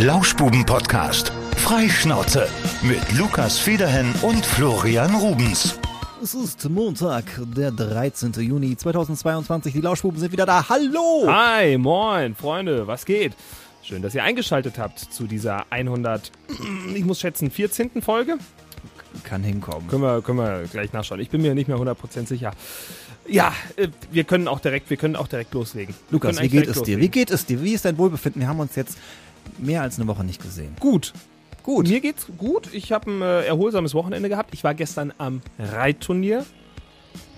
Lauschbuben-Podcast. Freischnauze mit Lukas Federhen und Florian Rubens. Es ist Montag, der 13. Juni 2022. Die Lauschbuben sind wieder da. Hallo! Hi, moin, Freunde, was geht? Schön, dass ihr eingeschaltet habt zu dieser 100, ich muss schätzen, 14. Folge. Kann hinkommen. Können wir, können wir gleich nachschauen. Ich bin mir nicht mehr 100% sicher. Ja, äh, wir können auch direkt, wir können auch direkt loslegen. Lukas, wie geht es dir? loslegen. Wie geht es dir? Wie ist dein Wohlbefinden? Wir haben uns jetzt mehr als eine Woche nicht gesehen. Gut. Gut. Mir geht's gut. Ich habe ein äh, erholsames Wochenende gehabt. Ich war gestern am Reitturnier.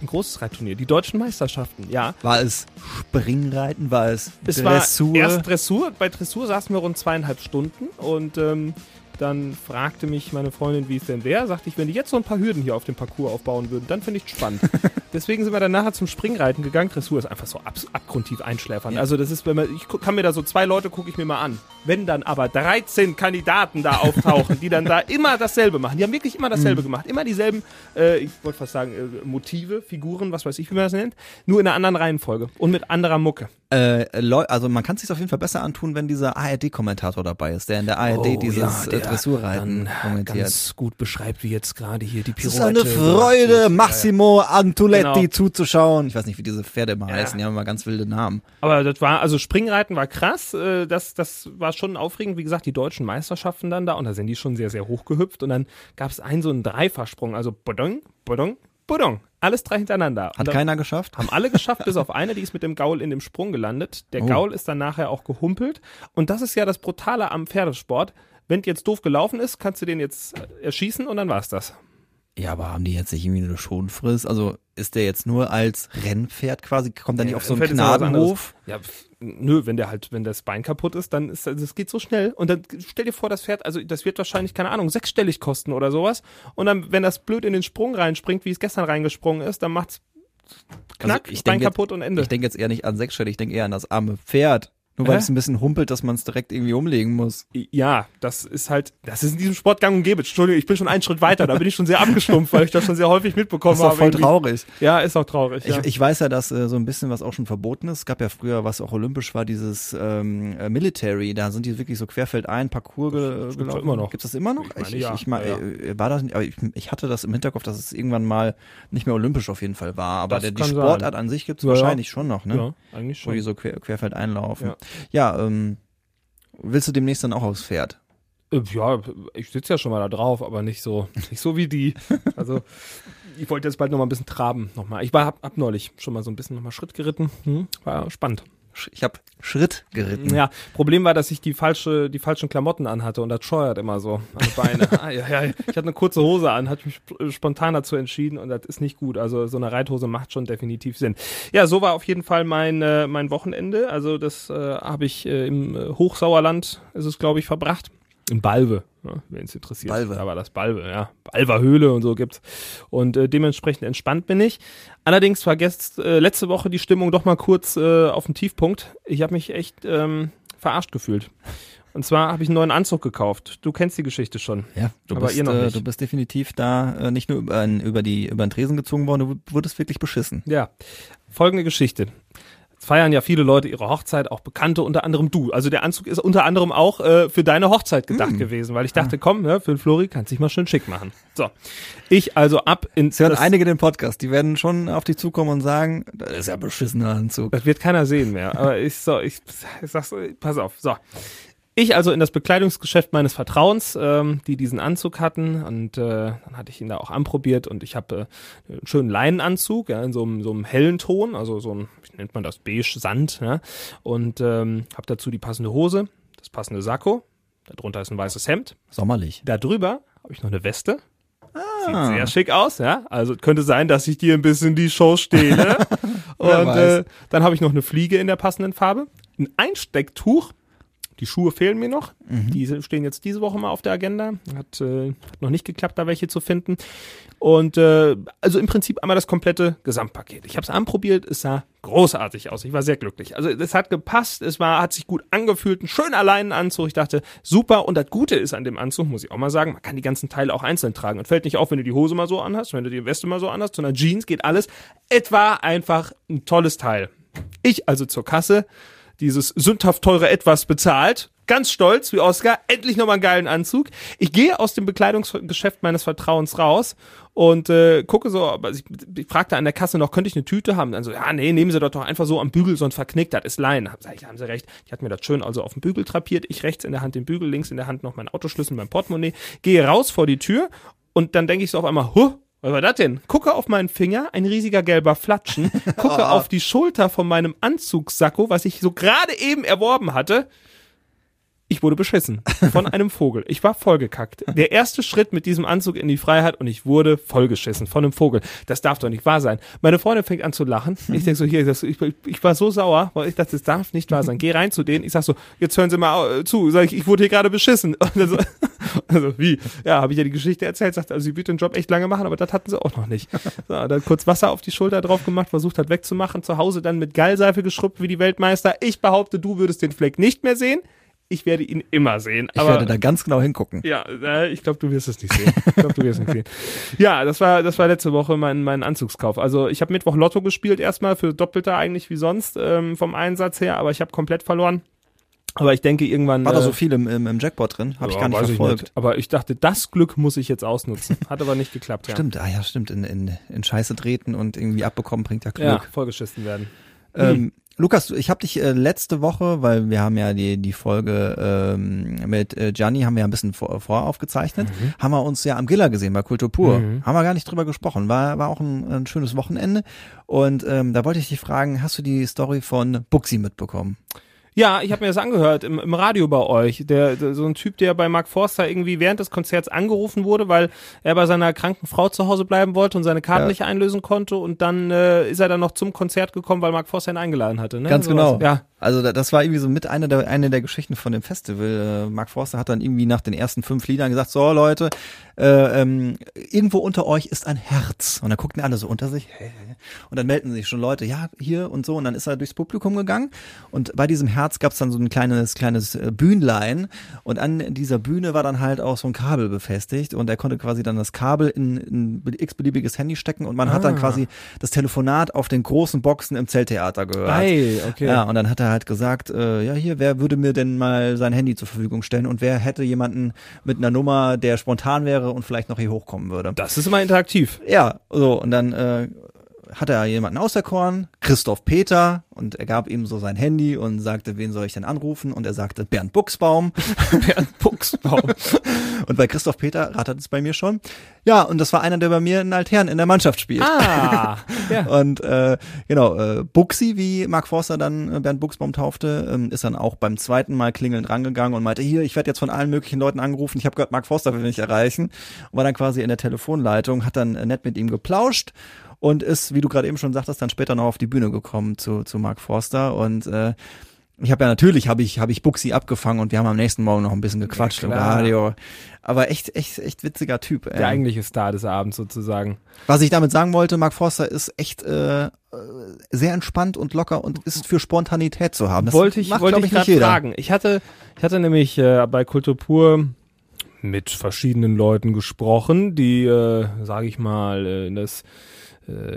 Ein großes Reitturnier. Die deutschen Meisterschaften, ja. War es Springreiten? War es, Es Dressur? war erst Dressur. Bei Dressur saßen wir rund zweieinhalb Stunden und ähm, dann fragte mich meine Freundin, wie es denn wäre. Sagte ich, wenn die jetzt so ein paar Hürden hier auf dem Parcours aufbauen würden, dann finde ich spannend. Deswegen sind wir dann nachher zum Springreiten gegangen. Dressur ist einfach so ab, abgrundtief einschläfern. Also das ist, wenn man, ich kann mir da so zwei Leute gucke ich mir mal an. Wenn dann aber 13 Kandidaten da auftauchen, die dann da immer dasselbe machen. Die haben wirklich immer Mhm. dasselbe gemacht. Immer dieselben, äh, ich wollte fast sagen, äh, Motive, Figuren, was weiß ich, wie man das nennt. Nur in einer anderen Reihenfolge und mit anderer Mucke. Äh, also man kann es sich auf jeden Fall besser antun, wenn dieser ARD-Kommentator dabei ist, der in der ARD dieses äh, Dressurreiten kommentiert. Oh, ganz gut beschreibt, wie jetzt gerade hier die Es ist Pirouette. eine Freude, Massimo Antuletti Genau. zuzuschauen. Ich weiß nicht, wie diese Pferde immer heißen. Die haben immer ganz wilde Namen. Aber das war, also Springreiten war krass. äh, Das, das war schon aufregend. Wie gesagt, die deutschen Meisterschaften dann da. Und da sind die schon sehr, sehr hoch gehüpft. Und dann gab es einen so einen Dreifachsprung. Also Bodong, Bodong, Bodong. Alles drei hintereinander. Hat keiner geschafft? Haben alle geschafft, bis auf eine, die ist mit dem Gaul in dem Sprung gelandet. Der Oh. Gaul ist dann nachher auch gehumpelt. Und das ist ja das Brutale am Pferdesport. Wenn jetzt doof gelaufen ist, kannst du den jetzt äh, erschießen und dann war's das. Ja, aber haben die jetzt nicht irgendwie eine Schonfrist? Also ist der jetzt nur als Rennpferd quasi, kommt er nicht auf so einen Gnadenhof? Ja, nö, wenn der halt, wenn das Bein kaputt ist, dann ist das geht so schnell. Und dann stell dir vor, das Pferd, also das wird wahrscheinlich, keine Ahnung, sechsstellig kosten oder sowas. Und dann, wenn das blöd in den Sprung reinspringt, wie es gestern reingesprungen ist, dann macht's knack, Also ich Bein jetzt- kaputt und Ende. Ich denke jetzt eher nicht an sechsstellig, ich denke eher an das arme Pferd. Nur weil Hä? es ein bisschen humpelt, dass man es direkt irgendwie umlegen muss. Ja, das ist halt, das ist in diesem Sport gang und gäbe. Entschuldigung, ich bin schon einen Schritt weiter, da bin ich schon sehr abgestumpft, weil ich das schon sehr häufig mitbekommen Das ist habe. voll irgendwie. traurig. Ja, ist auch traurig. Ja. Ich, ich weiß ja, dass äh, so ein bisschen was auch schon verboten ist. Es gab ja früher, was auch olympisch war, dieses ähm, äh, Military. Da sind die wirklich so querfeldein Parcours gibt's gelaufen. doch immer noch. Gibt's das immer noch? Ich meine, ich, ich, ja. ich mein, Ja, äh, war das aber ich, ich hatte das im Hinterkopf, dass es irgendwann mal nicht mehr olympisch auf jeden Fall war. Aber Das der, die kann sein. Sportart an sich gibt's wahrscheinlich schon noch, ne? ja, eigentlich Wo die schon. so quer, querfeldein laufen. Ja. Ja, ähm, willst du demnächst dann auch aufs Pferd? Äh, Ja, ich sitze ja schon mal da drauf, aber nicht so, nicht so wie die. Also, ich wollte jetzt bald noch mal ein bisschen traben nochmal. Ich war, hab, hab neulich schon mal so ein bisschen noch mal Schritt geritten. Hm, war spannend. Ich habe Schritt geritten. Ja, Problem war, dass ich die falsche, die falschen Klamotten anhatte und das scheuert immer so an Beine. ah, ja, ja. Ich hatte eine kurze Hose an, hatte mich sp- spontan dazu entschieden und das ist nicht gut. Also so eine Reithose macht schon definitiv Sinn. Ja, so war auf jeden Fall mein äh, mein Wochenende. Also das äh, habe ich äh, im äh, Hochsauerland, ist es glaube ich verbracht. In Balve, ne, wen es interessiert. Balve. Da war das Balve, ja. Balver Höhle und so gibt's. Und äh, dementsprechend entspannt bin ich. Allerdings war gest, äh, letzte Woche die Stimmung doch mal kurz äh, auf den Tiefpunkt. Ich habe mich echt ähm, verarscht gefühlt. Und zwar habe ich einen neuen Anzug gekauft. Du kennst die Geschichte schon. Ja, du, Aber bist, ihr noch äh, nicht. du bist definitiv da äh, nicht nur über, ein- über, die, über den Tresen gezogen worden, du wurdest wirklich beschissen. Ja. Folgende Geschichte. Es feiern ja viele Leute ihre Hochzeit, auch Bekannte, unter anderem du. Also der Anzug ist unter anderem auch äh, für deine Hochzeit gedacht gewesen, weil ich dachte, komm, ne, für den Flori kannst dich mal schön schick machen. So. Ich also ab ins Es hören einige den Podcast, die werden schon auf dich zukommen und sagen, das ist ja ein beschissener Anzug. Das wird keiner sehen mehr. Aber ich so, ich, ich sag's, pass auf. So. Ich also in das Bekleidungsgeschäft meines Vertrauens, ähm, die diesen Anzug hatten und äh, dann hatte ich ihn da auch anprobiert und ich habe äh, einen schönen Leinenanzug ja, in so einem, so einem hellen Ton, also so ein, wie nennt man das, beige Sand ja, und ähm, habe dazu die passende Hose, das passende Sakko, darunter ist ein weißes Hemd, Sommerlich. da drüber habe ich noch eine Weste. Sieht Ah. sehr schick aus, ja. Also könnte sein, dass ich dir ein bisschen die Show stehle. Wer Und äh, dann habe ich noch eine Fliege in der passenden Farbe, ein Einstecktuch. Die Schuhe fehlen mir noch. Mhm. Die stehen jetzt diese Woche mal auf der Agenda. Hat, äh, hat noch nicht geklappt, da welche zu finden. Und äh, also im Prinzip einmal das komplette Gesamtpaket. Ich habe es anprobiert, es sah großartig aus. Ich war sehr glücklich. Also es hat gepasst, es war, hat sich gut angefühlt, ein schöner Leinenanzug. Ich dachte, super. Und das Gute ist an dem Anzug, muss ich auch mal sagen, man kann die ganzen Teile auch einzeln tragen. Und fällt nicht auf, wenn du die Hose mal so anhast, wenn du die Weste mal so anhast, sondern Jeans geht alles. Etwa einfach ein tolles Teil. Ich also zur Kasse, dieses sündhaft teure Etwas bezahlt, ganz stolz wie Oscar, endlich nochmal einen geilen Anzug. Ich gehe aus dem Bekleidungsgeschäft meines Vertrauens raus und äh, gucke so, aber ich, ich fragte an der Kasse noch, könnte ich eine Tüte haben? Dann so, ja, nee, nehmen Sie doch doch einfach so am Bügel, sonst verknickt, das ist Leinen. Sag ich, haben Sie recht. Ich hatte mir das schön also auf dem Bügel trapiert, ich rechts in der Hand den Bügel, links in der Hand noch mein Autoschlüssel, mein Portemonnaie, gehe raus vor die Tür und dann denke ich so auf einmal, huh, was war das denn? Gucke auf meinen Finger, ein riesiger gelber Flatschen, gucke auf die Schulter von meinem Anzugssacko, was ich so gerade eben erworben hatte. Ich wurde beschissen von einem Vogel. Ich war vollgekackt. Der erste Schritt mit diesem Anzug in die Freiheit und ich wurde vollgeschissen von einem Vogel. Das darf doch nicht wahr sein. Meine Freundin fängt an zu lachen. Ich denke so, hier, ich, ich war so sauer, weil ich dachte, das darf nicht wahr sein. Geh rein zu denen. Ich sag so, jetzt hören Sie mal äh, zu. Sag ich, ich wurde hier gerade beschissen. Und dann so, also wie? Ja, habe ich ja die Geschichte erzählt. Sagt, also sie wird den Job echt lange machen, aber das hatten sie auch noch nicht. So, dann kurz Wasser auf die Schulter drauf gemacht, versucht hat wegzumachen. Zu Hause dann mit Gallseife geschrubbt wie die Weltmeister. Ich behaupte, du würdest den Fleck nicht mehr sehen ich werde ihn immer sehen. Ich werde da ganz genau hingucken. Ja, äh, ich glaube, du wirst es nicht sehen. Ich glaube, du wirst es nicht sehen. Ja, das war, das war letzte Woche mein, mein Anzugskauf. Also ich habe Mittwoch Lotto gespielt erstmal für Doppelter eigentlich wie sonst ähm, vom Einsatz her, aber ich habe komplett verloren. Aber ich denke irgendwann. War da so viel im, im, im Jackpot drin? Habe ich gar nicht verfolgt. Ich nicht. Aber ich dachte, das Glück muss ich jetzt ausnutzen. Hat aber nicht geklappt. Ja. Stimmt, ah ja, stimmt. In, in, in Scheiße treten und irgendwie abbekommen bringt ja Glück. Ja, vollgeschissen werden. Ähm, hm. Lukas, ich habe dich äh, letzte Woche, weil wir haben ja die die Folge ähm, mit äh, Gianni haben wir ja ein bisschen vor, voraufgezeichnet, mhm. haben wir uns ja am Giller gesehen bei Kultur pur. Mhm. Haben wir gar nicht drüber gesprochen. War war auch ein, ein schönes Wochenende und ähm, da wollte ich dich fragen, hast du die Story von Buxi mitbekommen? Ja, ich habe mir das angehört im, im Radio bei euch. Der, der, so ein Typ, der bei Mark Forster irgendwie während des Konzerts angerufen wurde, weil er bei seiner kranken Frau zu Hause bleiben wollte und seine Karten ja. nicht einlösen konnte. Und dann äh, ist er dann noch zum Konzert gekommen, weil Mark Forster ihn eingeladen hatte. Ne? Ganz so genau. Was. Ja. Also das war irgendwie so mit einer der, eine der Geschichten von dem Festival. Äh, Mark Forster hat dann irgendwie nach den ersten fünf Liedern gesagt, so Leute, äh, ähm, irgendwo unter euch ist ein Herz. Und dann guckten alle so unter sich. Und dann melden sich schon Leute, ja, hier und so. Und dann ist er durchs Publikum gegangen. Und bei diesem Herz gab es dann so ein kleines, kleines äh, Bühnlein. Und an dieser Bühne war dann halt auch so ein Kabel befestigt. Und er konnte quasi dann das Kabel in ein x-beliebiges Handy stecken. Und man ah. hat dann ah. quasi das Telefonat auf den großen Boxen im Zelttheater gehört. Hey, okay. Ja, und dann hat er halt gesagt, äh, ja hier, wer würde mir denn mal sein Handy zur Verfügung stellen und wer hätte jemanden mit einer Nummer, der spontan wäre und vielleicht noch hier hochkommen würde. Das ist immer interaktiv. Ja, so und dann äh, hat er jemanden auserkoren, Christoph Peter, und er gab ihm so sein Handy und sagte, wen soll ich denn anrufen? Und er sagte Bernd Buchsbaum. Bernd Buchsbaum. und bei Christoph Peter ratet es bei mir schon. Ja, und das war einer, der bei mir in Altherren in der Mannschaft spielt. Ah, ja. Und äh, genau, äh, Buxi, wie Mark Forster dann äh, Bernd Buchsbaum taufte, ähm, ist dann auch beim zweiten Mal klingelnd rangegangen und meinte, hier, ich werde jetzt von allen möglichen Leuten angerufen, ich habe gehört, Mark Forster will mich erreichen. Und war dann quasi in der Telefonleitung, hat dann äh, nett mit ihm geplauscht und ist, wie du gerade eben schon sagtest, dann später noch auf die Bühne gekommen zu, zu Mark Forster und äh, ich habe ja natürlich habe ich habe ich Buxi abgefangen und wir haben am nächsten Morgen noch ein bisschen gequatscht ja, im Radio. Aber echt echt echt witziger Typ. Ey. Der eigentliche Star des Abends sozusagen. Was ich damit sagen wollte, Mark Forster ist echt äh, sehr entspannt und locker und ist für Spontanität zu haben. Das wollte ich macht, wollte ich, ich gerade fragen. Ich hatte ich hatte nämlich äh, bei Kultur pur mit verschiedenen Leuten gesprochen, die äh, sage ich mal äh, in das äh,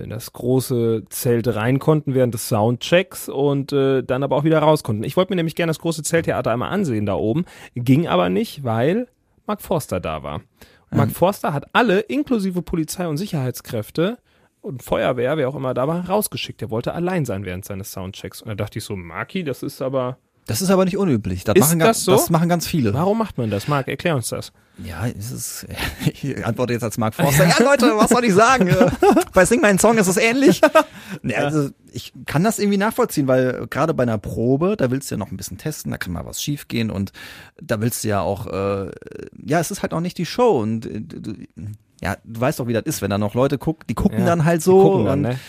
in das große Zelt rein konnten während des Soundchecks und äh, dann aber auch wieder raus konnten. Ich wollte mir nämlich gerne das große Zelttheater einmal ansehen da oben, ging aber nicht, weil Mark Forster da war. Und Mark ähm. Forster hat alle, inklusive Polizei und Sicherheitskräfte und Feuerwehr, wer auch immer da war, rausgeschickt. Er wollte allein sein während seines Soundchecks. Und da dachte ich so, Marki, das ist aber das ist aber nicht unüblich. Das, ist machen, das, so? das machen ganz viele. Warum macht man das? Marc, erklär uns das. Ja, es ist, ich antworte jetzt als Mark Forster. Ja, Leute, was soll ich sagen? bei Sing meinen Song ist es ähnlich. Ja, also, ich kann das irgendwie nachvollziehen, weil gerade bei einer Probe, da willst du ja noch ein bisschen testen, da kann mal was schiefgehen und da willst du ja auch, äh, ja, es ist halt auch nicht die Show und äh, du, ja, du weißt doch, wie das ist, wenn da noch Leute gucken, die gucken ja, dann halt so. Gucken dann, und, ne?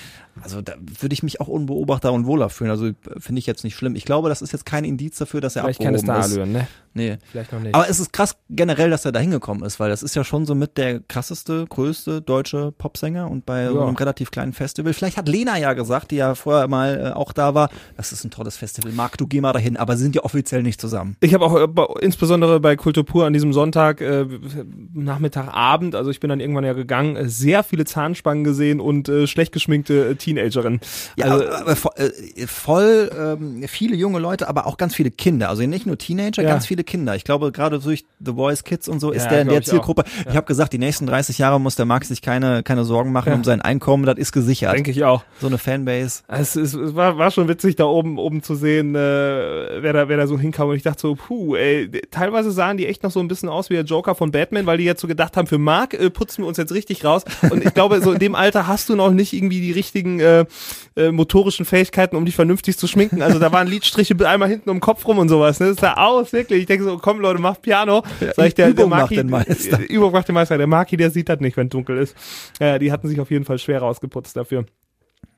Also da würde ich mich auch unbeobachter und wohler fühlen. Also finde ich jetzt nicht schlimm. Ich glaube, das ist jetzt kein Indiz dafür, dass er Vielleicht abgehoben keine ist. Starallüren, ne? Nee. Vielleicht noch nicht. Aber es ist krass generell, dass er da hingekommen ist, weil das ist ja schon so mit der krasseste, größte deutsche Popsänger und bei so Ja. einem relativ kleinen Festival. Vielleicht hat Lena ja gesagt, die ja vorher mal äh, auch da war, das ist ein tolles Festival. Marc, du geh mal dahin, aber sie sind ja offiziell nicht zusammen. Ich habe auch äh, bei- insbesondere bei Kultur pur an diesem Sonntag, äh, Nachmittag, Abend, also ich bin dann irgendwann ja gegangen, äh, sehr viele Zahnspangen gesehen und äh, schlecht geschminkte Teenagerinnen. Ja, also, aber, aber voll, äh, voll ähm, viele junge Leute, aber auch ganz viele Kinder. Also nicht nur Teenager, Ja. ganz viele Kinder. Ich glaube, gerade durch The Voice Kids und so ist Ja, der in der ich auch. Zielgruppe. Ich habe gesagt, die nächsten 30 Jahre muss der Max sich keine, keine Sorgen machen Ja. um sein Einkommen, das ist gesichert. denke ich auch. So eine Fanbase. Es, es, es war, war schon witzig, da oben, oben zu sehen, äh, wer, da, wer da so hinkam. Und ich dachte so, puh, ey, teilweise sahen die echt noch so ein bisschen aus wie der Joker von Batman, weil die jetzt so gedacht haben, für Mark äh, putzen wir uns jetzt richtig raus. Und ich glaube, so in dem Alter hast du noch nicht irgendwie die richtigen äh, äh, motorischen Fähigkeiten, um dich vernünftig zu schminken. Also da waren Lidstriche einmal hinten um den Kopf rum und sowas. Ne? Das sah aus, wirklich. Ich denke so, komm Leute, mach Piano. Sag ich, der, Übung der macht Maki, den Meister. äh, Übung macht den Meister. Der Maki, der sieht das nicht, wenn dunkel ist. Ja, die hatten sich auf jeden Fall schwer rausgeputzt dafür.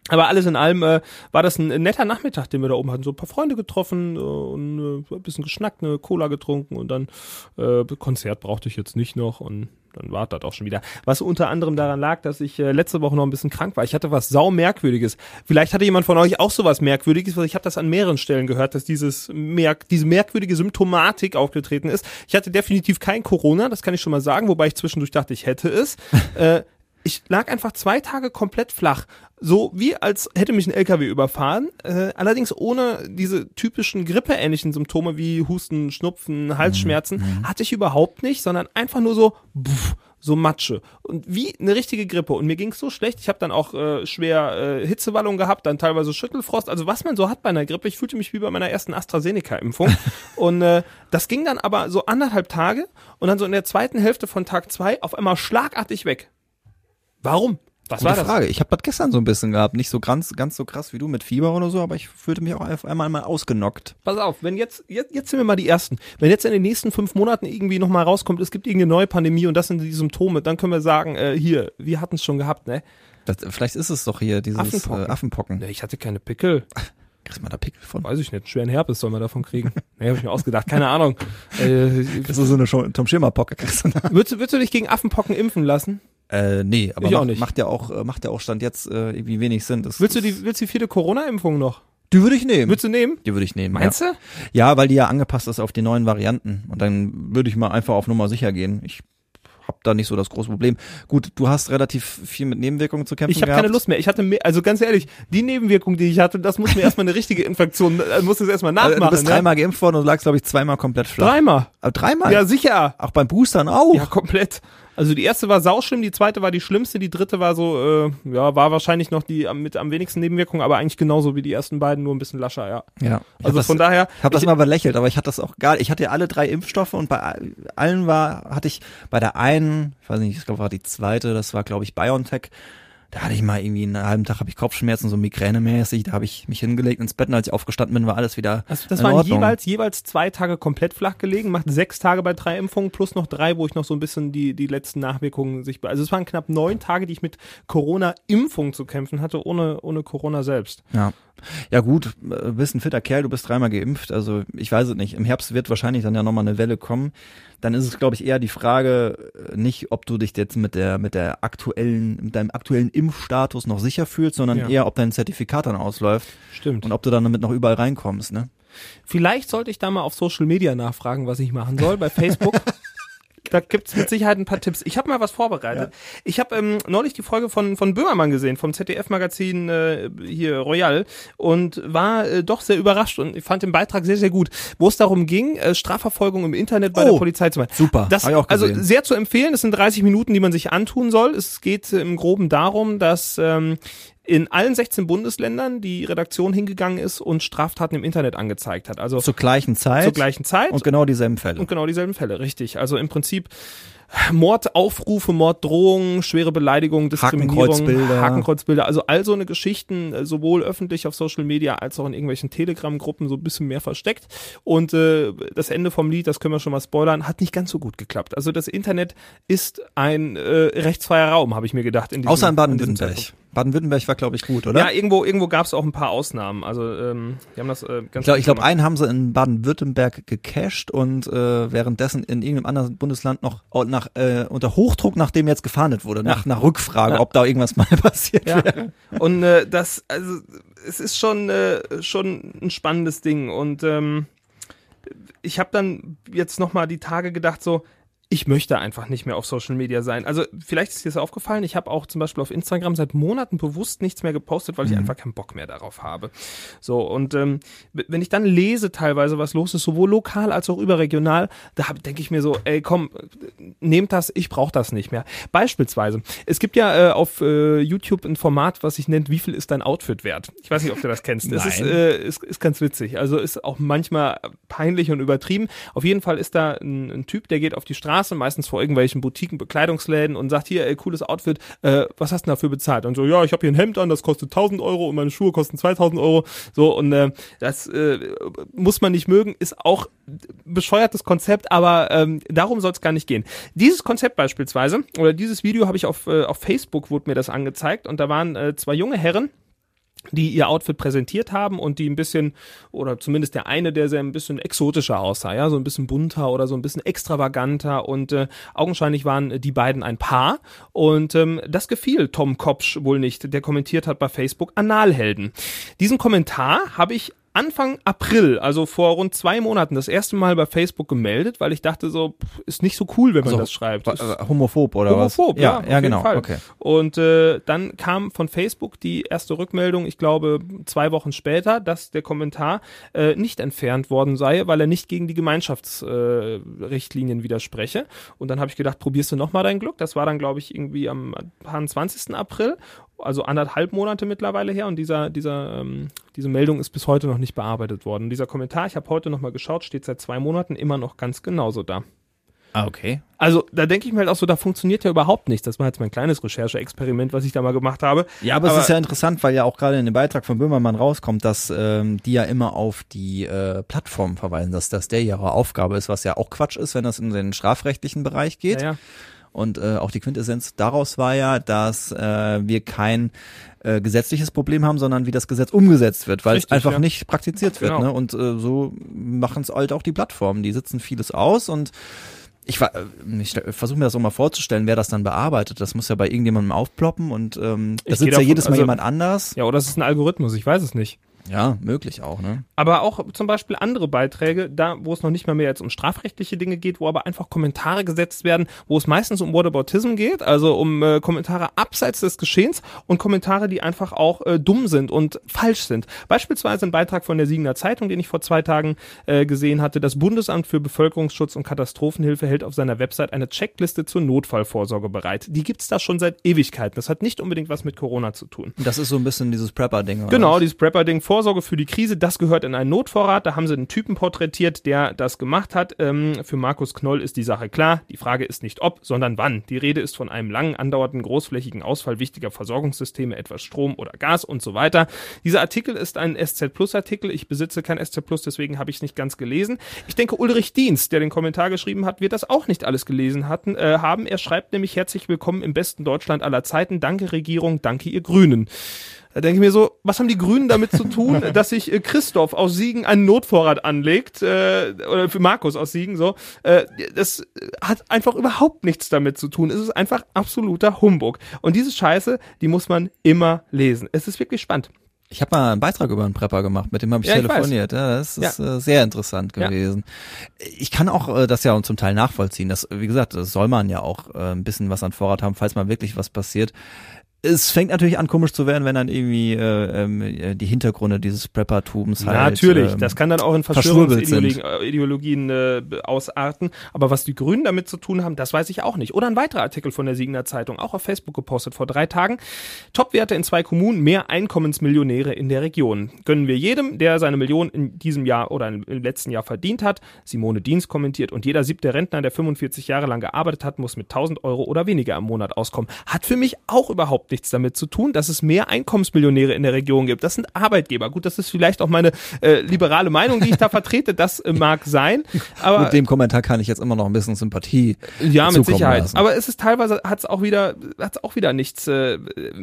Aber alles in allem äh, war das ein, netter Nachmittag, den wir da oben hatten. So ein paar Freunde getroffen äh, und äh, ein bisschen geschnackt, eine Cola getrunken und dann äh, Konzert brauchte ich jetzt nicht noch und dann war das auch schon wieder. Was unter anderem daran lag, dass ich äh, letzte Woche noch ein bisschen krank war. Ich hatte was sau merkwürdiges. Vielleicht hatte jemand von euch auch sowas merkwürdiges, weil ich habe das an mehreren Stellen gehört, dass dieses merk diese merkwürdige Symptomatik aufgetreten ist. Ich hatte definitiv kein Corona, das kann ich schon mal sagen, wobei ich zwischendurch dachte, ich hätte es. äh, ich lag einfach zwei Tage komplett flach. So wie als hätte mich ein LKW überfahren, äh, allerdings ohne diese typischen grippeähnlichen Symptome wie Husten, Schnupfen, Halsschmerzen hatte ich überhaupt nicht, sondern einfach nur so pff, so Matsche und wie eine richtige Grippe und mir ging's so schlecht. Ich habe dann auch äh, schwer äh, Hitzewallung gehabt, dann teilweise Schüttelfrost, also was man so hat bei einer Grippe. Ich fühlte mich wie bei meiner ersten AstraZeneca-Impfung und äh, das ging dann aber so anderthalb Tage und dann so in der zweiten Hälfte von Tag zwei auf einmal schlagartig weg. Warum? Was Gute war das? Frage. Ich habe das gestern so ein bisschen gehabt. Nicht so ganz, ganz so krass wie du mit Fieber oder so, aber ich fühlte mich auch auf einmal mal ausgenockt. Pass auf, wenn jetzt, jetzt, jetzt sind wir mal die Ersten. Wenn jetzt in den nächsten fünf Monaten irgendwie nochmal rauskommt, es gibt irgendeine neue Pandemie und das sind die Symptome, dann können wir sagen, äh, hier, wir hatten es schon gehabt, ne? Das, vielleicht ist es doch hier dieses Affenpocken. Äh, Affenpocken. Ne, ich hatte keine Pickel. Kriegst mal da Pickel von? Weiß ich nicht, schweren Herpes soll man davon kriegen. Ne, hab ich mir ausgedacht, keine Ahnung. Äh, Das ist so eine Tom Schirmer Pocke. kriegst du da. würdest, du- würdest du dich gegen Affenpocken impfen lassen? Äh, nee, aber macht, nicht. macht ja auch, äh, macht ja auch Stand jetzt äh, irgendwie wenig Sinn. Das, Willst du die, willst du die vierte Corona-Impfung noch? Die würde ich nehmen. Würdest du nehmen? Die würde ich nehmen. Meinst ja. du? Ja, weil die ja angepasst ist auf die neuen Varianten. Und dann würde ich mal einfach auf Nummer sicher gehen. Ich habe da nicht so das große Problem. Gut, du hast relativ viel mit Nebenwirkungen zu kämpfen Ich habe keine Lust mehr. Ich hatte mehr, also ganz ehrlich, die Nebenwirkung, die ich hatte, das muss mir erstmal eine richtige Infektion, äh, muss es erstmal Also, nachmachen. du bist ne? dreimal geimpft worden und lagst, glaube ich, zweimal komplett flach. Dreimal. Aber dreimal? Ja, sicher. Auch beim Boostern auch? Ja, komplett. Also die erste war sauschlimm, die zweite war die schlimmste, die dritte war so, äh, ja, war wahrscheinlich noch die am- mit am wenigsten Nebenwirkungen, aber eigentlich genauso wie die ersten beiden, nur ein bisschen lascher, ja. ja. Also hab das, von daher, Ich habe das immer belächelt, aber ich hatte das auch gar Ich hatte ja alle drei Impfstoffe und bei all- allen war, hatte ich bei der einen, ich weiß nicht, ich glaube war die zweite, das war glaube ich BioNTech, da hatte ich mal irgendwie einen halben Tag habe ich Kopfschmerzen, so migränemäßig, da habe ich mich hingelegt ins Bett und als ich aufgestanden bin, war alles wieder das, das in waren Ordnung. jeweils, jeweils zwei Tage komplett flach gelegen, macht sechs Tage bei drei Impfungen plus noch drei, wo ich noch so ein bisschen die, die letzten Nachwirkungen sich, also es waren knapp neun Tage, die ich mit Corona-Impfung zu kämpfen hatte, ohne, ohne Corona selbst. Ja. Ja gut, äh, bist ein fitter Kerl, du bist dreimal geimpft, also ich weiß es nicht. Im Herbst wird wahrscheinlich dann ja nochmal eine Welle kommen. Dann ist es, glaube ich, eher die Frage, äh, nicht, ob du dich jetzt mit der, mit der aktuellen, mit deinem aktuellen Impfstatus noch sicher fühlst, sondern Ja. eher, ob dein Zertifikat dann ausläuft Stimmt. und ob du dann damit noch überall reinkommst, ne? Vielleicht sollte ich da mal auf Social Media nachfragen, was ich machen soll bei Facebook. Da gibt's mit Sicherheit ein paar Tipps. Ich habe mal was vorbereitet. Ich habe ähm, neulich die Folge von von Böhmermann gesehen, vom ZDF-Magazin äh, hier Royal und war äh, doch sehr überrascht und ich fand den Beitrag sehr, sehr gut, wo es darum ging, äh, Strafverfolgung im Internet bei Oh, der Polizei zu machen. super. Das, auch also sehr zu empfehlen. Es sind 30 Minuten, die man sich antun soll. Es geht äh, im Groben darum, dass ähm, in allen 16 Bundesländern die Redaktion hingegangen ist und Straftaten im Internet angezeigt hat. Also Zur gleichen Zeit. zur gleichen Zeit Und genau dieselben Fälle. und genau dieselben Fälle, richtig. Also im Prinzip Mordaufrufe, Morddrohungen, schwere Beleidigung, Diskriminierung, Hakenkreuzbilder. Hakenkreuzbilder, also all so eine Geschichten, äh, sowohl öffentlich auf Social Media als auch in irgendwelchen Telegram-Gruppen so ein bisschen mehr versteckt. Und äh, das Ende vom Lied, das können wir schon mal spoilern, hat nicht ganz so gut geklappt. Also das Internet ist ein äh, rechtsfreier Raum, habe ich mir gedacht. In diesem, Außer in Baden-Württemberg. Baden-Württemberg war, glaube ich, gut, oder? Ja, irgendwo, irgendwo gab es auch ein paar Ausnahmen. Also ähm, die haben das äh, ganz ich glaube, glaub, einen haben sie in Baden-Württemberg gecached und äh, währenddessen in irgendeinem anderen Bundesland noch nach äh, unter Hochdruck, nachdem jetzt gefahndet wurde, nach, nach Rückfrage, Ja. ob da irgendwas mal passiert Ja. wäre. Und äh, das, also es ist schon, äh, schon ein spannendes Ding. Und ähm, ich habe dann jetzt noch mal die Tage gedacht, so, ich möchte einfach nicht mehr auf Social Media sein. Also vielleicht ist dir das aufgefallen, ich habe auch zum Beispiel auf Instagram seit Monaten bewusst nichts mehr gepostet, weil ich einfach keinen Bock mehr darauf habe. So, und ähm, wenn ich dann lese teilweise, was los ist, sowohl lokal als auch überregional, da denke ich mir so, ey komm, nehmt das, ich brauche das nicht mehr. Beispielsweise, es gibt ja äh, auf äh, YouTube ein Format, was sich nennt, wie viel ist dein Outfit wert? Ich weiß nicht, ob du das kennst. Es ist, Nein. äh, ist, ist ganz witzig. Also ist auch manchmal peinlich und übertrieben. Auf jeden Fall ist da ein, ein Typ, der geht auf die Straße, meistens vor irgendwelchen Butiken, Bekleidungsläden und sagt, hier, ey, cooles Outfit, äh, was hast du dafür bezahlt? Und so, ja, ich habe hier ein Hemd an, das kostet 1000 Euro und meine Schuhe kosten 2000 Euro. So, und äh, das äh, muss man nicht mögen, ist auch bescheuertes Konzept, aber ähm, darum soll es gar nicht gehen. Dieses Konzept beispielsweise, oder dieses Video habe ich auf, äh, auf Facebook, wurde mir das angezeigt und da waren äh, zwei junge Herren, die ihr Outfit präsentiert haben und die ein bisschen, oder zumindest der eine, der sehr ein bisschen exotischer aussah, ja, so ein bisschen bunter oder so ein bisschen extravaganter und äh, augenscheinlich waren die beiden ein Paar und ähm, das gefiel Tom Kopsch wohl nicht, der kommentiert hat bei Facebook Analhelden. Diesen Kommentar habe ich Anfang April, also vor rund zwei Monaten, das erste Mal bei Facebook gemeldet, weil ich dachte so, ist nicht so cool, wenn man Also, das schreibt. Ist- Äh, Homophob oder Homophob, was? ja, ja, auf ja jeden genau. Fall. Okay. Und äh, dann kam von Facebook die erste Rückmeldung, ich glaube zwei Wochen später, dass der Kommentar äh, nicht entfernt worden sei, weil er nicht gegen die Gemeinschaftsrichtlinien äh, widerspreche. Und dann habe ich gedacht, probierst du nochmal dein Glück. Das war dann, glaube ich, irgendwie am 20. April, also anderthalb Monate mittlerweile her. Und dieser, dieser, ähm, diese Meldung ist bis heute noch nicht bearbeitet worden. Dieser Kommentar, ich habe heute nochmal geschaut, steht seit zwei Monaten immer noch ganz genauso da. Ah, okay. Also da denke ich mir halt auch so, da funktioniert ja überhaupt nichts. Das war jetzt mein kleines Recherche-Experiment, was ich da mal gemacht habe. Ja, aber, Aber- es ist ja interessant, weil ja auch gerade in dem Beitrag von Böhmermann rauskommt, dass ähm, die ja immer auf die äh, Plattform verweisen, dass das der ihre Aufgabe ist, was ja auch Quatsch ist, wenn das in den strafrechtlichen Bereich geht. Ja, ja. Und äh, auch die Quintessenz daraus war ja, dass äh, wir kein äh, gesetzliches Problem haben, sondern wie das Gesetz umgesetzt wird, weil es Richtig, einfach ja. nicht praktiziert wird. Genau. Ne? Und äh, so machen es halt auch die Plattformen. Die sitzen vieles aus und ich, äh, ich versuche mir das auch mal vorzustellen, wer das dann bearbeitet. Das muss ja bei irgendjemandem aufploppen und ähm, das geh sitzt ja davon- jedes Mal also- jemand anders. ja, oder es ist ein Algorithmus, ich weiß es nicht. Ja, möglich auch, ne? Aber auch zum Beispiel andere Beiträge, da wo es noch nicht mal mehr jetzt um strafrechtliche Dinge geht, wo aber einfach Kommentare gesetzt werden, wo es meistens um Whataboutism geht, also um äh, Kommentare abseits des Geschehens und Kommentare, die einfach auch äh, dumm sind und falsch sind. Beispielsweise ein Beitrag von der Siegener Zeitung, den ich vor zwei Tagen äh, gesehen hatte. Das Bundesamt für Bevölkerungsschutz und Katastrophenhilfe hält auf seiner Website eine Checkliste zur Notfallvorsorge bereit. Die gibt's da schon seit Ewigkeiten. Das hat nicht unbedingt was mit Corona zu tun. Das ist so ein bisschen dieses Prepper-Ding. oder Genau, dieses Prepper-Ding, Vorsorge für die Krise, das gehört in einen Notvorrat. Da haben sie einen Typen porträtiert, der das gemacht hat. Ähm, für Markus Knoll ist die Sache klar. Die Frage ist nicht ob, sondern wann. Die Rede ist von einem langen, andauernden, großflächigen Ausfall wichtiger Versorgungssysteme, etwas Strom oder Gas und so weiter. Dieser Artikel ist ein SZ Plus Artikel. Ich besitze kein SZ Plus, deswegen habe ich es nicht ganz gelesen. Ich denke, Ulrich Dienst, der den Kommentar geschrieben hat, wird das auch nicht alles gelesen hatten, äh, haben. Er schreibt nämlich herzlich willkommen im besten Deutschland aller Zeiten. Danke Regierung, danke ihr Grünen. Da denke ich mir so, was haben die Grünen damit zu tun, dass sich äh, Christoph aus Siegen einen Notvorrat anlegt, äh, oder für Markus aus Siegen so. Äh, das hat einfach überhaupt nichts damit zu tun. Es ist einfach absoluter Humbug. Und diese Scheiße, die muss man immer lesen. Es ist wirklich spannend. Ich habe mal einen Beitrag über einen Prepper gemacht, mit dem habe ich Ja, ich telefoniert. ja, das ist äh, sehr interessant Ja. gewesen. Ich kann auch äh, das ja zum Teil nachvollziehen. Das, wie gesagt, das soll man ja auch äh, ein bisschen was an Vorrat haben, falls mal wirklich was passiert. Es fängt natürlich an komisch zu werden, wenn dann irgendwie äh, ähm, die Hintergründe dieses Preppertums halt. Natürlich, ähm, das kann dann auch in Verschwörungsideologien äh, Ideologien, äh, ausarten. Aber was die Grünen damit zu tun haben, das weiß ich auch nicht. Oder ein weiterer Artikel von der Siegener Zeitung, auch auf Facebook gepostet vor drei Tagen. Topwerte in zwei Kommunen, mehr Einkommensmillionäre in der Region. Gönnen wir jedem, der seine Million in diesem Jahr oder im letzten Jahr verdient hat. Simone Dienst kommentiert und jeder siebte Rentner, der 45 Jahre lang gearbeitet hat, muss mit 1000 Euro oder weniger im Monat auskommen. Hat für mich auch überhaupt nichts nichts damit zu tun, dass es mehr Einkommensmillionäre in der Region gibt. Das sind Arbeitgeber. Gut, das ist vielleicht auch meine äh, liberale Meinung, die ich da vertrete. Das äh, mag sein. Aber Mit dem Kommentar kann ich jetzt immer noch ein bisschen Sympathie ja, mit Sicherheit. lassen. Aber es ist teilweise hat's auch wieder hat's auch wieder nichts äh,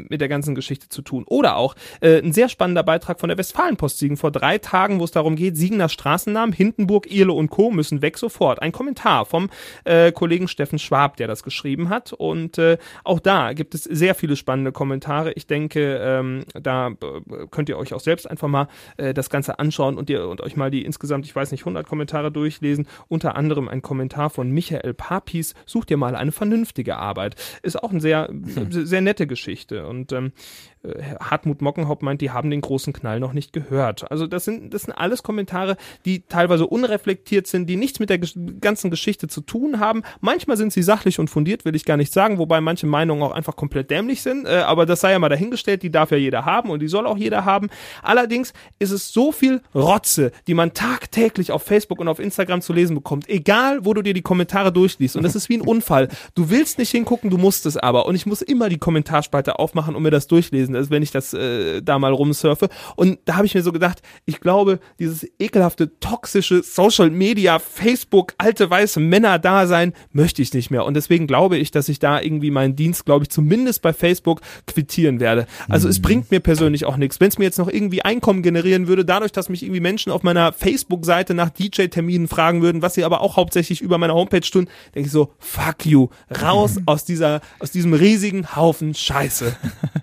mit der ganzen Geschichte zu tun. Oder auch äh, ein sehr spannender Beitrag von der Westfalenpost Siegen vor drei Tagen, wo es darum geht, Siegener Straßennamen, Hindenburg, Irle und Co. müssen weg sofort. Ein Kommentar vom äh, Kollegen Steffen Schwab, der das geschrieben hat. Und äh, auch da gibt es sehr viele spannende Kommentare. Ich denke, ähm, da äh, könnt ihr euch auch selbst einfach mal äh, das Ganze anschauen und ihr und euch mal die insgesamt, ich weiß nicht, 100 Kommentare durchlesen. Unter anderem ein Kommentar von Michael Papis. Sucht ihr mal eine vernünftige Arbeit. Ist auch eine sehr, sehr nette Geschichte. Und ähm, äh, Hartmut Mockenhaupt meint, die haben den großen Knall noch nicht gehört. Also das sind, das sind alles Kommentare, die teilweise unreflektiert sind, die nichts mit der ganzen Geschichte zu tun haben. Manchmal sind sie sachlich und fundiert, will ich gar nicht sagen, wobei manche Meinungen auch einfach komplett dämlich sind. Äh, aber das sei ja mal dahingestellt, die darf ja jeder haben und die soll auch jeder haben. Allerdings ist es so viel Rotze, die man tagtäglich auf Facebook und auf Instagram zu lesen bekommt, egal wo du dir die Kommentare durchliest. Und das ist wie ein Unfall. Du willst nicht hingucken, du musst es aber. Und ich muss immer die Kommentarspalte aufmachen und mir das durchlesen, also wenn ich das äh, da mal rumsurfe. Und da habe ich mir so gedacht, ich glaube, dieses ekelhafte, toxische Social Media, Facebook, alte weiße Männer-Dasein möchte ich nicht mehr. Und deswegen glaube ich, dass ich da irgendwie meinen Dienst, glaube ich, zumindest bei Facebook quittieren werde. Also es bringt mir persönlich auch nichts. Wenn es mir jetzt noch irgendwie Einkommen generieren würde, dadurch, dass mich irgendwie Menschen auf meiner Facebook-Seite nach DJ-Terminen fragen würden, was sie aber auch hauptsächlich über meine Homepage tun, denke ich so, fuck you, raus aus dieser, aus diesem riesigen Haufen Scheiße.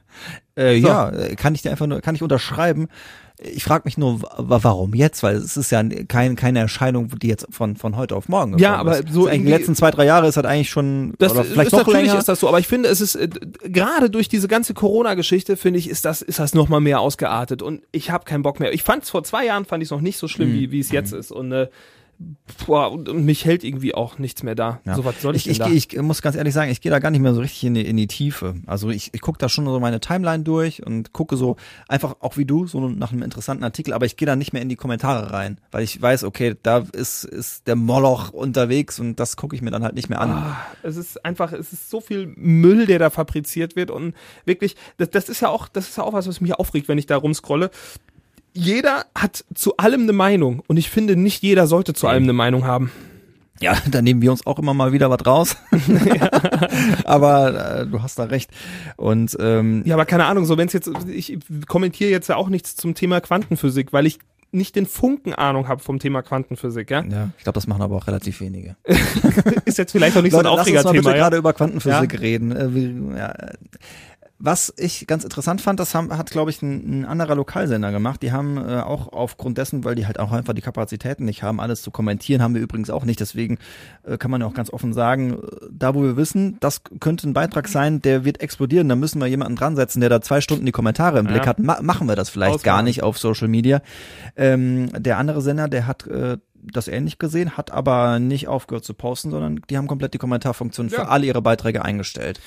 Äh, So. Ja, äh, kann ich dir einfach nur, kann ich unterschreiben. Ich frage mich nur, wa- warum jetzt? Weil es ist ja kein, keine Erscheinung, die jetzt von, von heute auf morgen Ja, aber ist. so in den letzten zwei, drei Jahre ist das eigentlich schon, Das oder vielleicht ist noch natürlich länger. ist das so, aber ich finde, es ist äh, gerade durch diese ganze Corona-Geschichte finde ich, ist das ist das noch mal mehr ausgeartet und ich habe keinen Bock mehr. Ich fand es vor zwei Jahren fand ich es noch nicht so schlimm Mhm. wie wie es jetzt ist und äh, boah, und, und mich hält irgendwie auch nichts mehr da. Ja. So was soll ich, ich, ich, ich muss ganz ehrlich sagen, ich gehe da gar nicht mehr so richtig in die, in die Tiefe. Also ich, ich gucke da schon so meine Timeline durch und gucke so einfach auch wie du, so nach einem interessanten Artikel, aber ich gehe da nicht mehr in die Kommentare rein, weil ich weiß, okay, da ist, ist der Moloch unterwegs und das gucke ich mir dann halt nicht mehr an. Ah, es ist einfach, es ist so viel Müll, der da fabriziert wird und wirklich, das, das ist ja auch, das ist ja auch was, was mich aufregt, wenn ich da rumscrolle. Jeder hat zu allem eine Meinung und ich finde, nicht jeder sollte zu allem eine Meinung haben. Ja, da nehmen wir uns auch immer mal wieder was raus. aber äh, du hast da recht. Und ähm, Ja, aber keine Ahnung, so wenn es jetzt, ich kommentiere jetzt ja auch nichts zum Thema Quantenphysik, weil ich nicht den Funken Ahnung habe vom Thema Quantenphysik, ja. ja, ich glaube, das machen aber auch relativ wenige. Ist jetzt vielleicht auch nicht Leute, so ein lass uns mal bitte Aufregerthema, ja. gerade über Quantenphysik Ja. reden. Äh, wie, ja. Was ich ganz interessant fand, das haben, hat, glaube ich, ein, ein anderer Lokalsender gemacht. Die haben äh, auch aufgrund dessen, weil die halt auch einfach die Kapazitäten nicht haben, alles zu kommentieren, haben wir übrigens auch nicht. Deswegen äh, kann man ja auch ganz offen sagen, äh, da wo wir wissen, das könnte ein Beitrag sein, der wird explodieren. Da müssen wir jemanden dran setzen, der da zwei Stunden die Kommentare im Blick Ja. hat. Ma machen wir das vielleicht gar Ausmachen. nicht auf Social Media. Ähm, der andere Sender, der hat äh, das ähnlich gesehen, hat aber nicht aufgehört zu posten, sondern die haben komplett die Kommentarfunktion Ja. für alle ihre Beiträge eingestellt.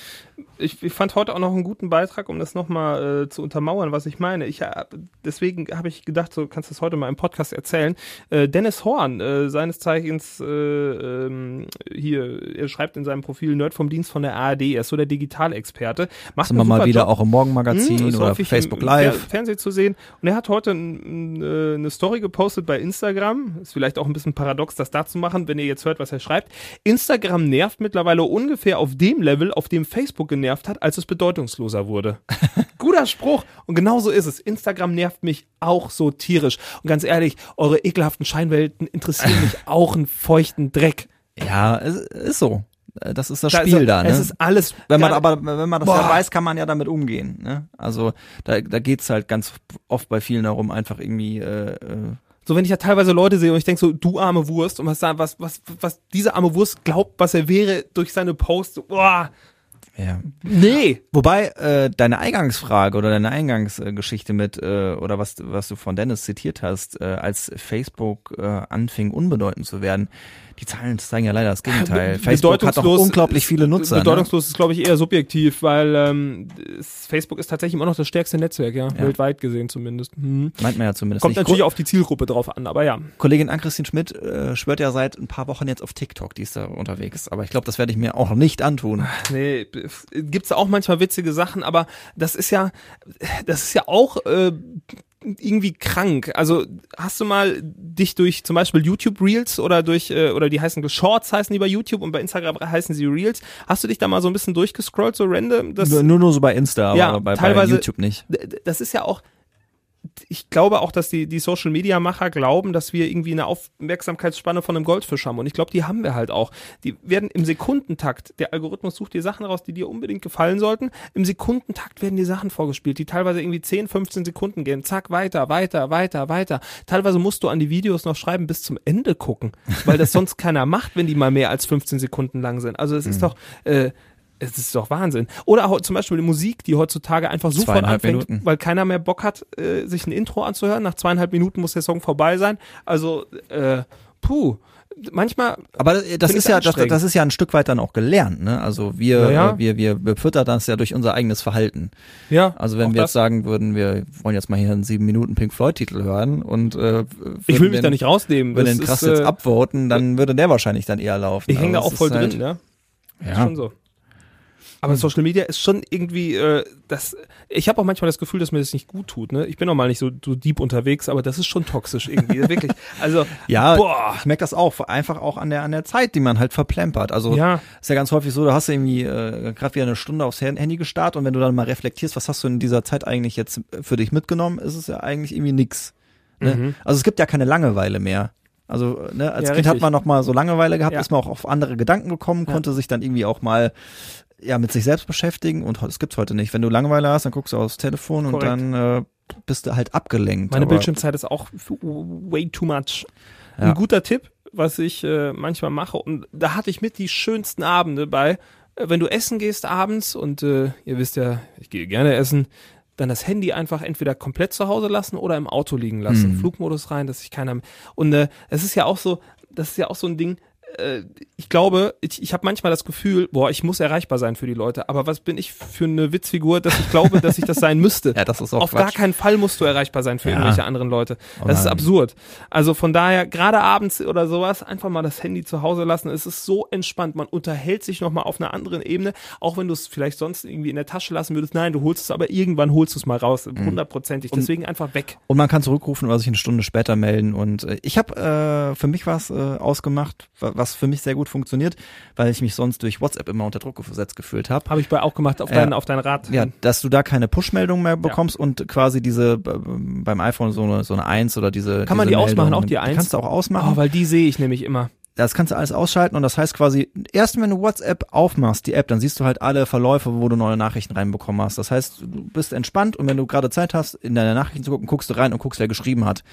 Ich, ich fand heute auch noch einen guten Beitrag, um das nochmal äh, zu untermauern, was ich meine. Ich, äh, deswegen habe ich gedacht, so kannst du das heute mal im Podcast erzählen. Äh, Dennis Horn, äh, seines Zeichens äh, ähm, hier, er schreibt in seinem Profil Nerd vom Dienst von der ARD, er ist so der Digitalexperte. Macht einen mal wieder Job. auch im Morgenmagazin Hm, oder Facebook im Live. Fer Fernsehen zu sehen. Und er hat heute äh, eine Story gepostet bei Instagram. Ist vielleicht auch ein bisschen paradox, das da zu machen, wenn ihr jetzt hört, was er schreibt. Instagram nervt mittlerweile ungefähr auf dem Level, auf dem Facebook genervt hat, als es bedeutungsloser wurde. Guter Spruch. Und genau so ist es. Instagram nervt mich auch so tierisch. Und ganz ehrlich, eure ekelhaften Scheinwelten interessieren mich auch einen feuchten Dreck. Ja, es ist so. Äh, Das ist das Da ist- Spiel da, ne? Es ist alles. wenn man aber, wenn man das Boah. ja weiß, kann man ja damit umgehen. Ne? Also da, da geht's halt ganz oft bei vielen darum, einfach irgendwie äh, äh, So, wenn ich ja teilweise Leute sehe und ich denke so, du arme Wurst, und was, da- was, was, was diese arme Wurst glaubt, was er wäre durch seine Posts, boah, ja. nee. Wobei äh, deine Eingangsfrage oder deine Eingangsgeschichte mit äh, oder was was du von Dennis zitiert hast, äh, als Facebook äh, anfing unbedeutend zu werden, die Zahlen zeigen ja leider das Gegenteil. Facebook hat bedeutungslos- unglaublich viele Nutzer. Ne? Bedeutungslos ist, glaube ich, eher subjektiv, weil ähm, Facebook ist tatsächlich immer noch das stärkste Netzwerk, ja, Ja. weltweit gesehen zumindest. Hm. Meint man ja zumindest Kommt nicht. natürlich auf die Zielgruppe drauf an, aber ja. Kollegin Ann-Christine Schmidt äh, schwört ja seit ein paar Wochen jetzt auf TikTok, die ist da unterwegs. Aber ich glaube, das werde ich mir auch nicht antun. Nee, gibt's auch manchmal witzige Sachen, aber das ist ja, das ist ja auch äh, irgendwie krank. Also hast du mal dich durch zum Beispiel YouTube Reels oder durch äh, oder die heißen Shorts heißen die bei YouTube und bei Instagram heißen sie Reels. Hast du dich da mal so ein bisschen durchgescrollt so random? Das, nur, nur so bei Insta, aber ja, bei, teilweise, bei YouTube nicht. Das ist ja auch ich glaube auch, dass die, die Social Media Macher glauben, dass wir irgendwie eine Aufmerksamkeitsspanne von einem Goldfisch haben. Und ich glaube, die haben wir halt auch. Die werden im Sekundentakt, der Algorithmus sucht dir Sachen raus, die dir unbedingt gefallen sollten. Im Sekundentakt werden die Sachen vorgespielt, die teilweise irgendwie 10, 15 Sekunden gehen. Zack, weiter, weiter, weiter, weiter. Teilweise musst du an die Videos noch schreiben, bis zum Ende gucken, weil das sonst keiner macht, wenn die mal mehr als 15 Sekunden lang sind. Also es ist mhm. doch, äh, es ist doch Wahnsinn. Oder auch zum Beispiel die Musik, die heutzutage einfach sofort anfängt, Minuten. weil keiner mehr Bock hat, äh, sich ein Intro anzuhören. Nach zweieinhalb Minuten muss der Song vorbei sein. Also, äh, puh manchmal. Aber das ist ja, das, das, ist ja ein Stück weit dann auch gelernt, ne? Also wir, ja, ja. wir, wir befüttern das ja durch unser eigenes Verhalten. Ja. Also wenn wir jetzt sagen würden, wir wollen jetzt mal hier einen sieben Minuten Pink Floyd Titel hören und äh, ich will mich den, da nicht rausnehmen. Wenn den krass ist, jetzt äh, upvoten, dann würde der wahrscheinlich dann eher laufen. Ich hänge da auch voll drin, halt, ne? Ja. Ist schon so. Aber Social Media ist schon irgendwie, äh, das. Ich habe auch manchmal das Gefühl, dass mir das nicht gut tut. Ne? Ich bin noch mal nicht so, so deep unterwegs, aber das ist schon toxisch irgendwie, wirklich. Also ja, boah. ich merke das auch, einfach auch an der an der Zeit, die man halt verplempert. Also ja. ist ja ganz häufig so, da hast du irgendwie äh, gerade wieder eine Stunde aufs Handy gestartet und wenn du dann mal reflektierst, was hast du in dieser Zeit eigentlich jetzt für dich mitgenommen, ist es ja eigentlich irgendwie nix. Ne? Mhm. Also es gibt ja keine Langeweile mehr. Also ne, als ja, Kind richtig. hat man noch mal so Langeweile gehabt, ja. ist man auch auf andere Gedanken gekommen, konnte sich dann irgendwie auch mal ja mit sich selbst beschäftigen und das gibt's heute nicht. Wenn du Langeweile hast, dann guckst du aufs Telefon Korrekt. und dann äh, bist du halt abgelenkt. Meine Bildschirmzeit ist auch way too much. Ja. Ein guter Tipp, was ich äh, manchmal mache und da hatte ich mit die schönsten Abende bei, äh, wenn du essen gehst abends und äh, ihr wisst ja, ich gehe gerne essen, dann das Handy einfach entweder komplett zu Hause lassen oder im Auto liegen lassen, mhm. Flugmodus rein, dass sich keiner und äh, es ist ja auch so, das ist ja auch so ein Ding, ich glaube, ich, ich habe manchmal das Gefühl, boah, ich muss erreichbar sein für die Leute. Aber was bin ich für eine Witzfigur, dass ich glaube, dass ich das sein müsste? ja, das ist auch Auf Quatsch. gar keinen Fall musst du erreichbar sein für ja. irgendwelche anderen Leute. Oh das ist absurd. Also von daher, gerade abends oder sowas, einfach mal das Handy zu Hause lassen. Es ist so entspannt. Man unterhält sich nochmal auf einer anderen Ebene, auch wenn du es vielleicht sonst irgendwie in der Tasche lassen würdest. Nein, du holst es, aber irgendwann holst du es mal raus. Mhm. Hundertprozentig. Mhm. Deswegen einfach weg. Und man kann zurückrufen oder sich eine Stunde später melden. Und äh, ich habe äh, für mich was äh, ausgemacht, was für mich sehr gut funktioniert weil ich mich sonst durch WhatsApp immer unter Druck gesetzt gefühlt habe. Habe ich bei auch gemacht auf deinen auf deinen Rat. Ja, dass du da keine Push-Meldung mehr bekommst ja. und quasi diese beim iPhone so eine so eine Eins oder diese Kann man die Meldung, ausmachen, auch die Eins? Die kannst du auch ausmachen. Oh, weil die sehe ich nämlich immer. Das kannst du alles ausschalten und das heißt quasi, erst wenn du WhatsApp aufmachst, die App, dann siehst du halt alle Verläufe, wo du neue Nachrichten reinbekommen hast. Das heißt, du bist entspannt und wenn du gerade Zeit hast, in deine Nachrichten zu gucken, guckst du rein und guckst, wer geschrieben hat.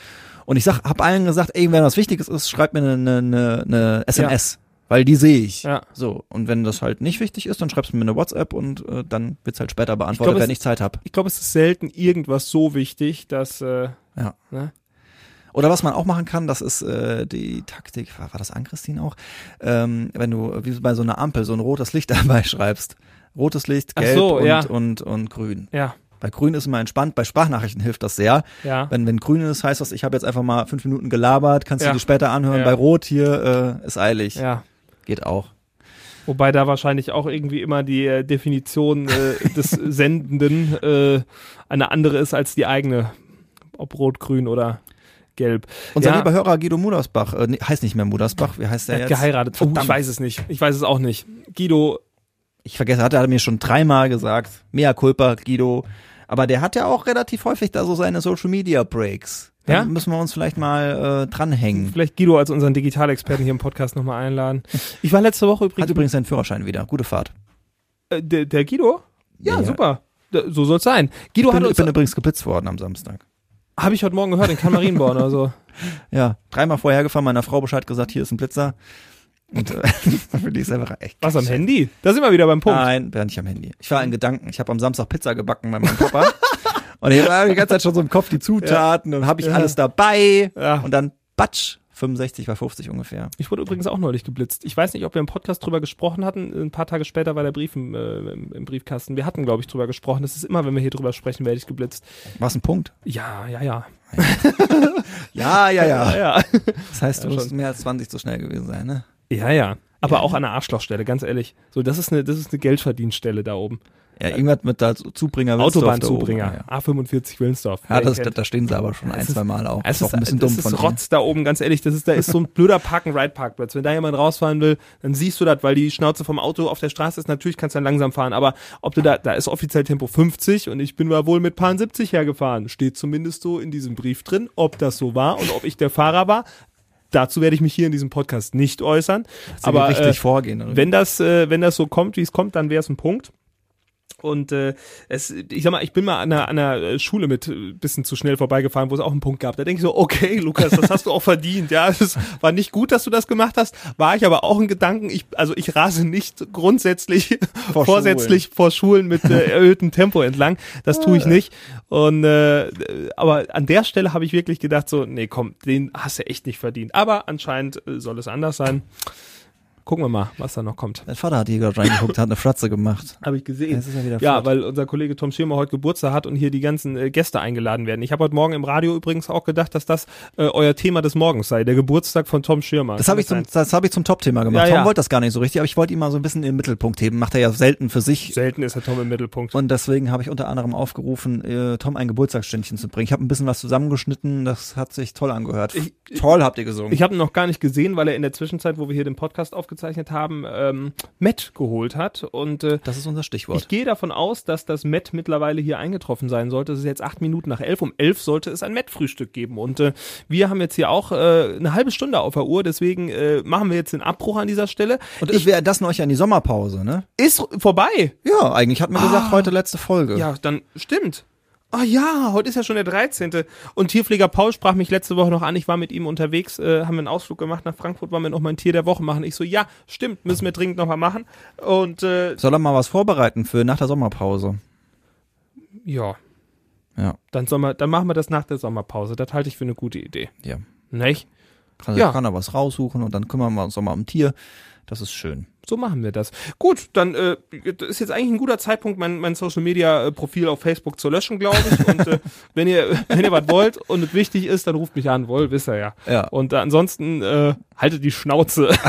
Und ich sag, hab allen gesagt, ey, wenn was Wichtiges ist, schreib mir eine, eine, eine SMS. Ja weil die sehe ich. Ja. So, und wenn das halt nicht wichtig ist, dann schreibst du mir eine WhatsApp und äh, dann wird's halt später beantwortet, glaub, wenn ich Zeit habe. Ich glaube, es ist selten irgendwas so wichtig, dass äh, ja. Ne? Oder was man auch machen kann, das ist äh, die Taktik, war, war das an Christine auch, ähm, wenn du wie bei so einer Ampel so ein rotes Licht dabei schreibst. Rotes Licht, gelb so, und, ja. und, und, und grün. Ja. Bei Grün ist immer entspannt, bei Sprachnachrichten hilft das sehr. Ja. Wenn, wenn Grün ist, heißt das, ich habe jetzt einfach mal fünf Minuten gelabert, kannst ja. du dir später anhören. Ja. Bei Rot hier äh, ist eilig. Ja. Geht auch. Wobei da wahrscheinlich auch irgendwie immer die äh, Definition äh, des Sendenden äh, eine andere ist als die eigene. Ob rot, grün oder gelb. Unser ja. lieber Hörer Guido Mudersbach, äh, heißt nicht mehr Mudersbach, wie heißt der er jetzt? geheiratet. Oh, ich weiß es nicht. Ich weiß es auch nicht. Guido. Ich vergesse, hat er mir schon dreimal gesagt. Mea culpa, Guido. Aber der hat ja auch relativ häufig da so seine Social Media Breaks. Dann ja? müssen wir uns vielleicht mal äh, dranhängen. Vielleicht Guido als unseren Digitalexperten hier im Podcast nochmal einladen. Ich war letzte Woche übrigens. Hat übrigens seinen Führerschein wieder. Gute Fahrt. Äh, der, der Guido? Ja, ja. super. so soll's sein. Guido ich bin, hat uns ich bin übrigens geblitzt worden am Samstag. Habe ich heute Morgen gehört in Kalmarienborn oder so. Ja, dreimal vorher gefahren, meiner Frau Bescheid gesagt, hier ist ein Blitzer. Und äh, für die ist einfach echt. Was am Handy? Da sind wir wieder beim Punkt. Nein, wäre nicht am Handy. Ich war in Gedanken. Ich habe am Samstag Pizza gebacken bei meinem Papa. Und ich habe die ganze Zeit schon so im Kopf die Zutaten ja. und habe ich ja. alles dabei. Ja. Und dann batsch, 65 bei 50 ungefähr. Ich wurde übrigens auch neulich geblitzt. Ich weiß nicht, ob wir im Podcast drüber gesprochen hatten. Ein paar Tage später war der Brief im, äh, im, Briefkasten. Wir hatten, glaube ich, drüber gesprochen. Das ist immer, wenn wir hier drüber sprechen, werde ich geblitzt. War es ein Punkt? Ja, ja, ja. ja, ja, ja. ja, ja. Das heißt, du ja, musst mehr als 20 zu schnell gewesen sein, ne? Ja, ja. Aber auch an der Arschlochstelle, ganz ehrlich. So, das ist eine, das ist eine Geldverdienstelle da oben. Ja, irgendwas mit da Zubringer Wilsdorf da Autobahnzubringer, oben, A45 Willensdorf. Ja, ja das, da stehen sie aber schon ein, ist- zwei Mal auch. Es ist auch ein bisschen dumm das von ist denen. Rotz da oben, ganz ehrlich. Das ist, da ist so ein blöder Park-and-Ride-Parkplatz. Wenn da jemand rausfahren will, dann siehst du das, weil die Schnauze vom Auto auf der Straße ist. Natürlich kannst du dann langsam fahren, aber ob du da, da ist offiziell Tempo 50 und ich bin da wohl mit Paar 70 hergefahren. Steht zumindest so in diesem Brief drin, ob das so war und ob ich der Fahrer war. Dazu werde ich mich hier in diesem Podcast nicht äußern. Aber richtig äh, vorgehen. Oder? wenn das, äh, wenn das so kommt, wie es kommt, dann wäre es ein Punkt. Und äh, es, ich sag mal, ich bin mal an einer, an einer Schule mit äh, bisschen zu schnell vorbeigefahren, wo es auch einen Punkt gab. Da denke ich so, okay, Lukas, das hast du auch verdient. Ja, es war nicht gut, dass du das gemacht hast. War ich aber auch in Gedanken. Ich, also ich rase nicht grundsätzlich Vor vorsätzlich vor Schulen mit äh, erhöhtem Tempo entlang. Das tue ich nicht. Und äh, aber an der Stelle habe ich wirklich gedacht so, nee, komm, den hast du echt nicht verdient. Aber anscheinend äh, soll es anders sein. Gucken wir mal, was da noch kommt. Mein Vater hat hier gerade reingeguckt, hat eine Fratze gemacht. Habe ich gesehen. Ja wieder Ja, weil unser Kollege Tom Schirmer heute Geburtstag hat und hier die ganzen äh, Gäste eingeladen werden. Ich habe heute Morgen im Radio übrigens auch gedacht, dass das äh, euer Thema des Morgens sei, der Geburtstag von Tom Schirmer. Das habe ich zum, das habe ich zum Top-Thema gemacht. Ja, Tom ja. wollte das gar nicht so richtig, aber ich wollte ihn mal so ein bisschen in den Mittelpunkt heben. Macht er ja selten für sich. Selten ist der Tom im Mittelpunkt. Und deswegen habe ich unter anderem aufgerufen, äh, Tom ein Geburtstagsständchen zu bringen. Ich habe ein bisschen was zusammengeschnitten, das hat sich toll angehört. Ich- toll habt ihr gesungen. Ich habe ihn noch gar nicht gesehen, weil er in der Zwischenzeit, wo wir hier den Podcast aufgezeichnet haben, ähm, Matt geholt hat. Und äh, das ist unser Stichwort. ich gehe davon aus, dass das Matt mittlerweile hier eingetroffen sein sollte. Es ist jetzt acht Minuten nach elf. Um elf sollte es ein Matt-Frühstück geben. Und äh, wir haben jetzt hier auch äh, eine halbe Stunde auf der Uhr. Deswegen äh, machen wir jetzt den Abbruch an dieser Stelle. Und ich wäre das noch an die Sommerpause, ne? Ist vorbei. Ja, eigentlich hat mir gesagt, heute letzte Folge. Ja, dann stimmt. Ah ja, heute ist ja schon der 13. Und Tierpfleger Paul sprach mich letzte Woche noch an. Ich war mit ihm unterwegs, äh, haben wir einen Ausflug gemacht nach Frankfurt, wollen wir noch mal ein Tier der Woche machen. Ich so, ja, stimmt, müssen wir dringend noch mal machen. Und äh, Soll er mal was vorbereiten für nach der Sommerpause? ja, Ja, dann, soll man, dann machen wir das nach der Sommerpause. Das halte ich für eine gute Idee. ja. Nicht? Kann, Ja. kann er was raussuchen und dann kümmern wir uns noch mal um Tier. Das ist schön. So machen wir das. Gut, dann äh, ist jetzt eigentlich ein guter Zeitpunkt, mein, mein Social Media äh, Profil auf Facebook zu löschen, glaube ich. Und äh, wenn ihr wenn ihr was wollt und es wichtig ist, dann ruft mich an, wohl, wisst ihr ja. Ja. Und äh, ansonsten äh, haltet die Schnauze.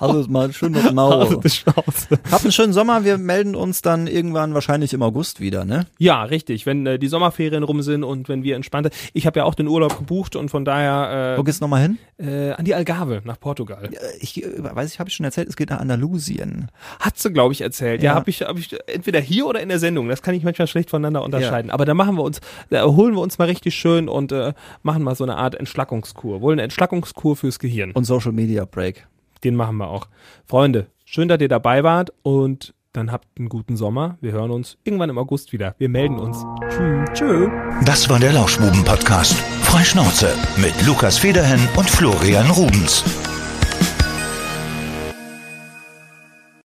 Also mal schön das haltet Maul. die Schnauze. Habt einen schönen Sommer. Wir melden uns dann irgendwann wahrscheinlich im August wieder, ne? Ja, richtig. Wenn äh, die Sommerferien rum sind und wenn wir entspannte. Ich habe ja auch den Urlaub gebucht und von daher Wo geht's nochmal hin? äh, äh, an die Algarve nach Portugal. Äh, Ich äh, weiß, ich habe ich schon erzählt, es geht nach Andalusien. Hat sie, glaube ich, erzählt. Ja, Ja. habe ich, hab ich entweder hier oder in der Sendung. Das kann ich manchmal schlecht voneinander unterscheiden. Aber da machen wir uns, da holen wir uns mal richtig schön und äh, machen mal so eine Art Entschlackungskur. Wohl eine Entschlackungskur fürs Gehirn. Und Social Media Break. Den machen wir auch. Freunde, schön, dass ihr dabei wart und dann habt einen guten Sommer. Wir hören uns irgendwann im August wieder. Wir melden uns. Tschüss. Tschö. Das war der Lauschbuben-Podcast. Freischnauze mit Lukas Federhen und Florian Rubens.